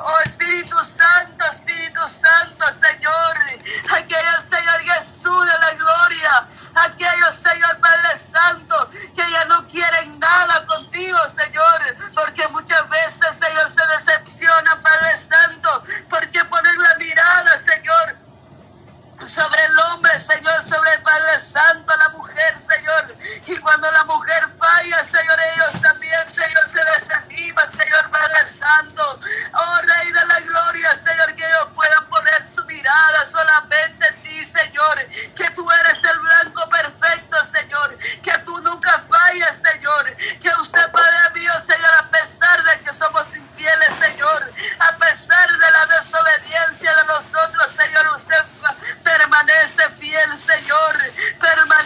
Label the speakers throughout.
Speaker 1: Ó oh, Espírito Santo. Fiel, Señor. Permanece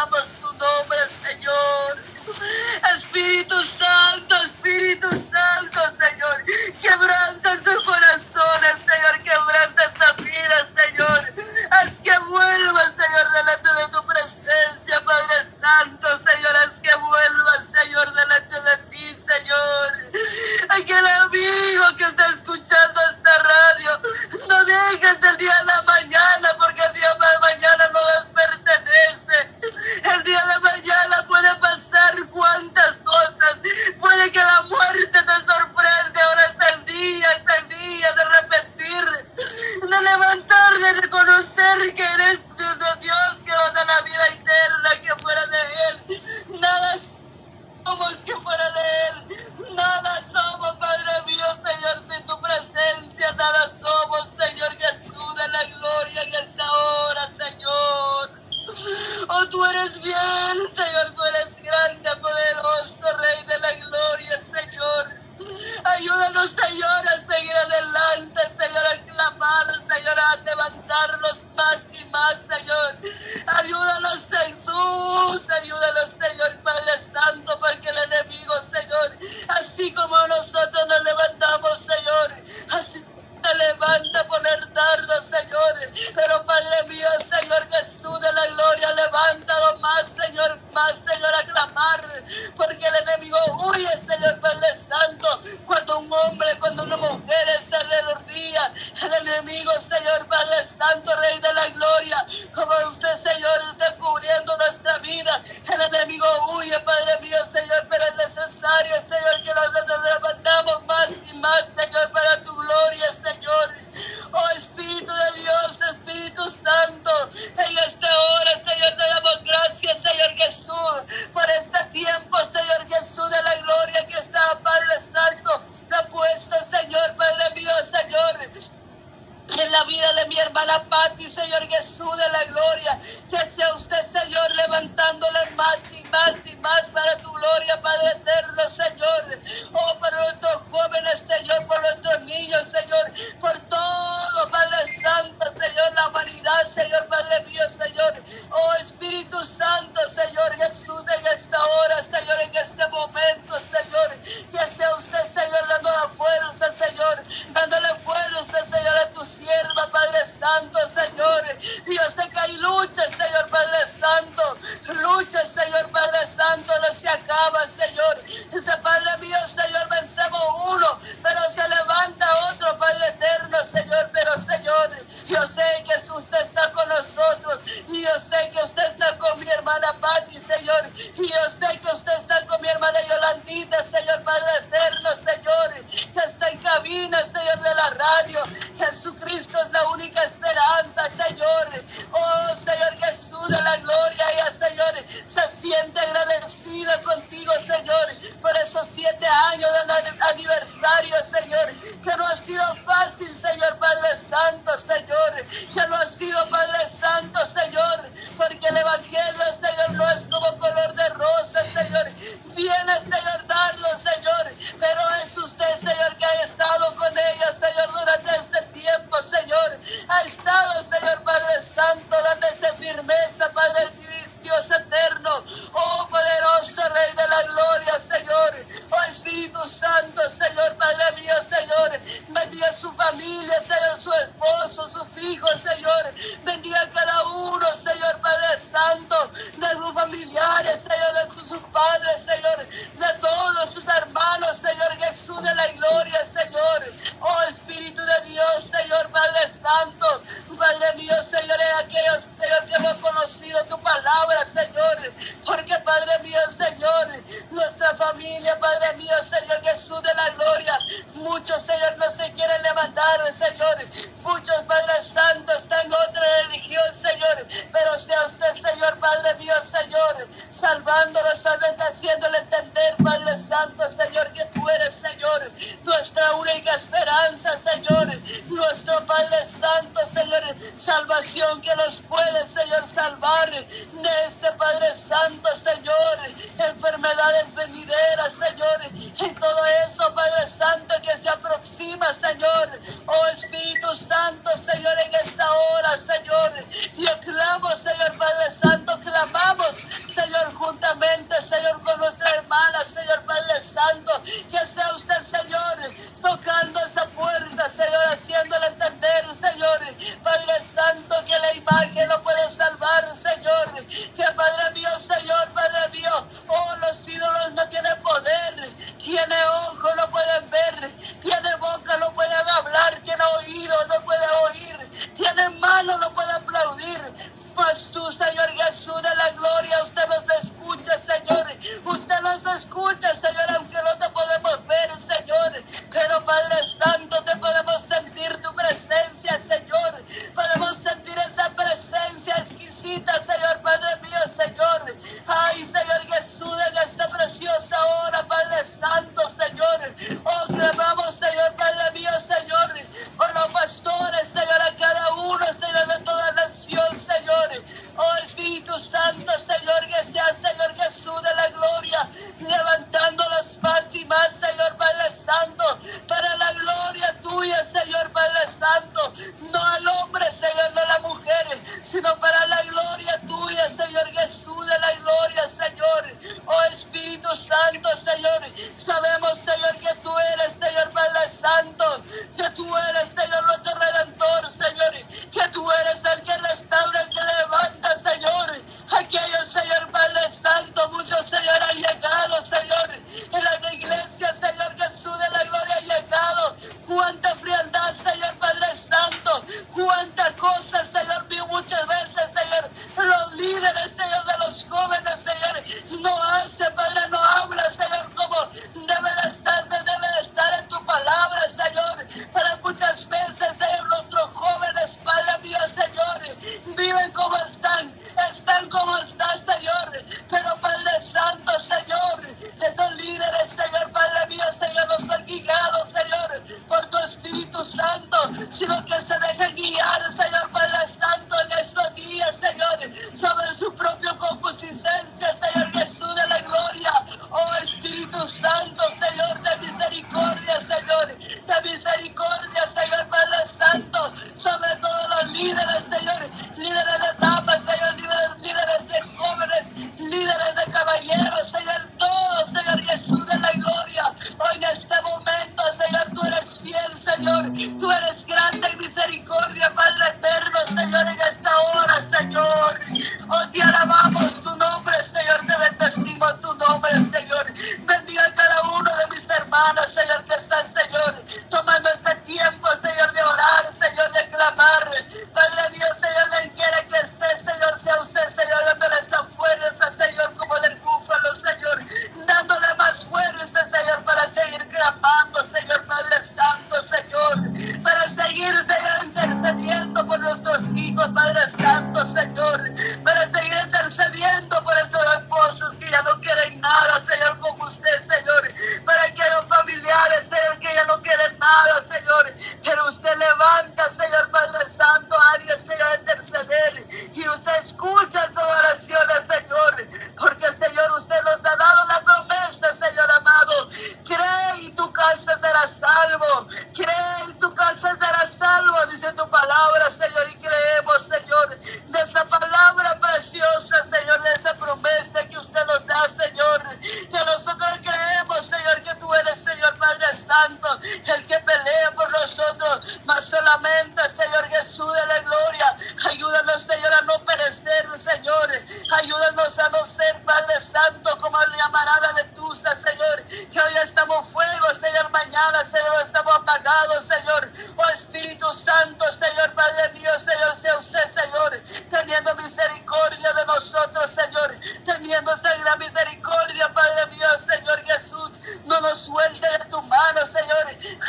Speaker 1: love us Señor Padre Santo, Señor, que no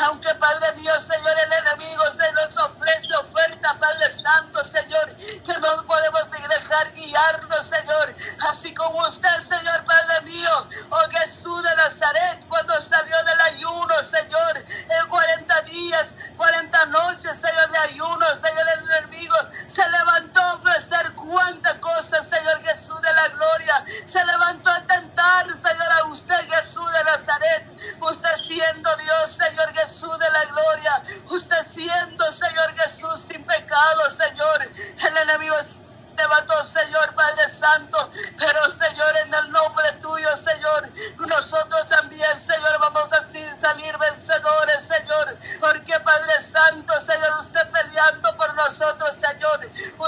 Speaker 1: Señor Padre Santo,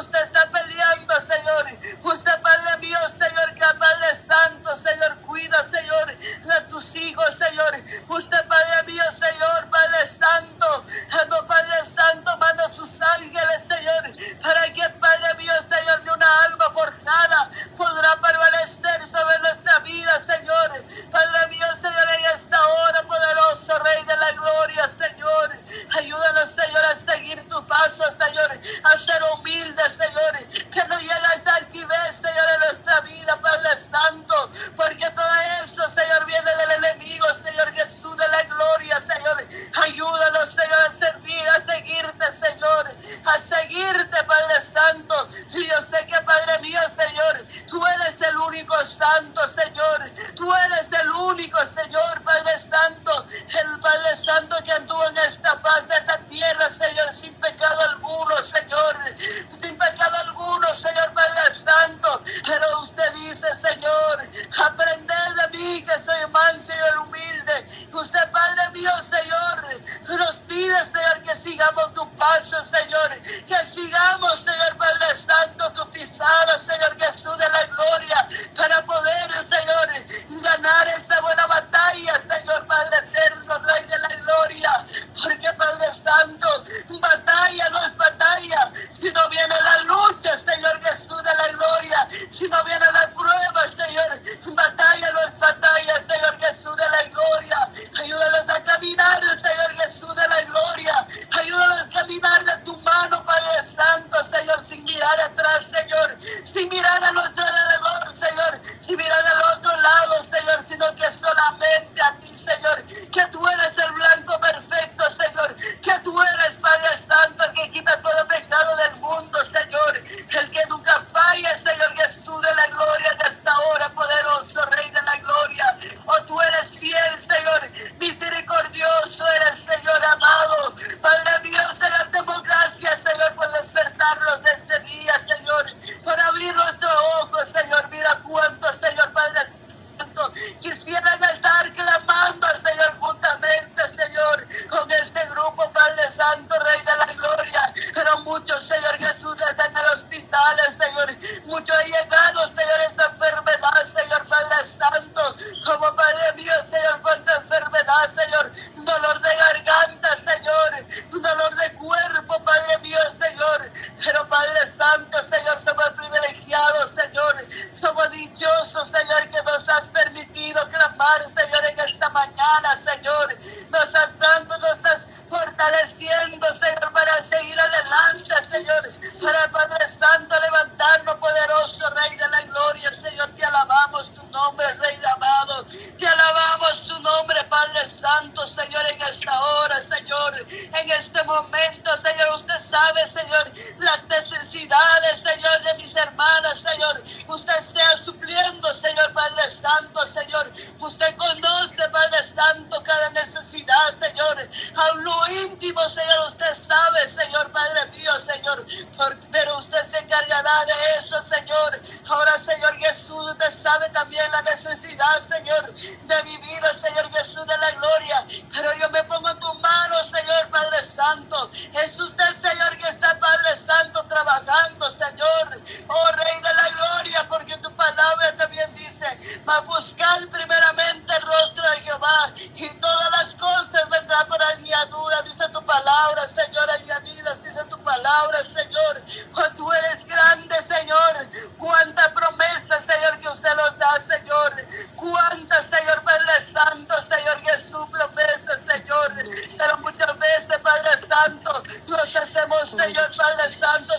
Speaker 1: nos hacemos, Señor, Padre Santo,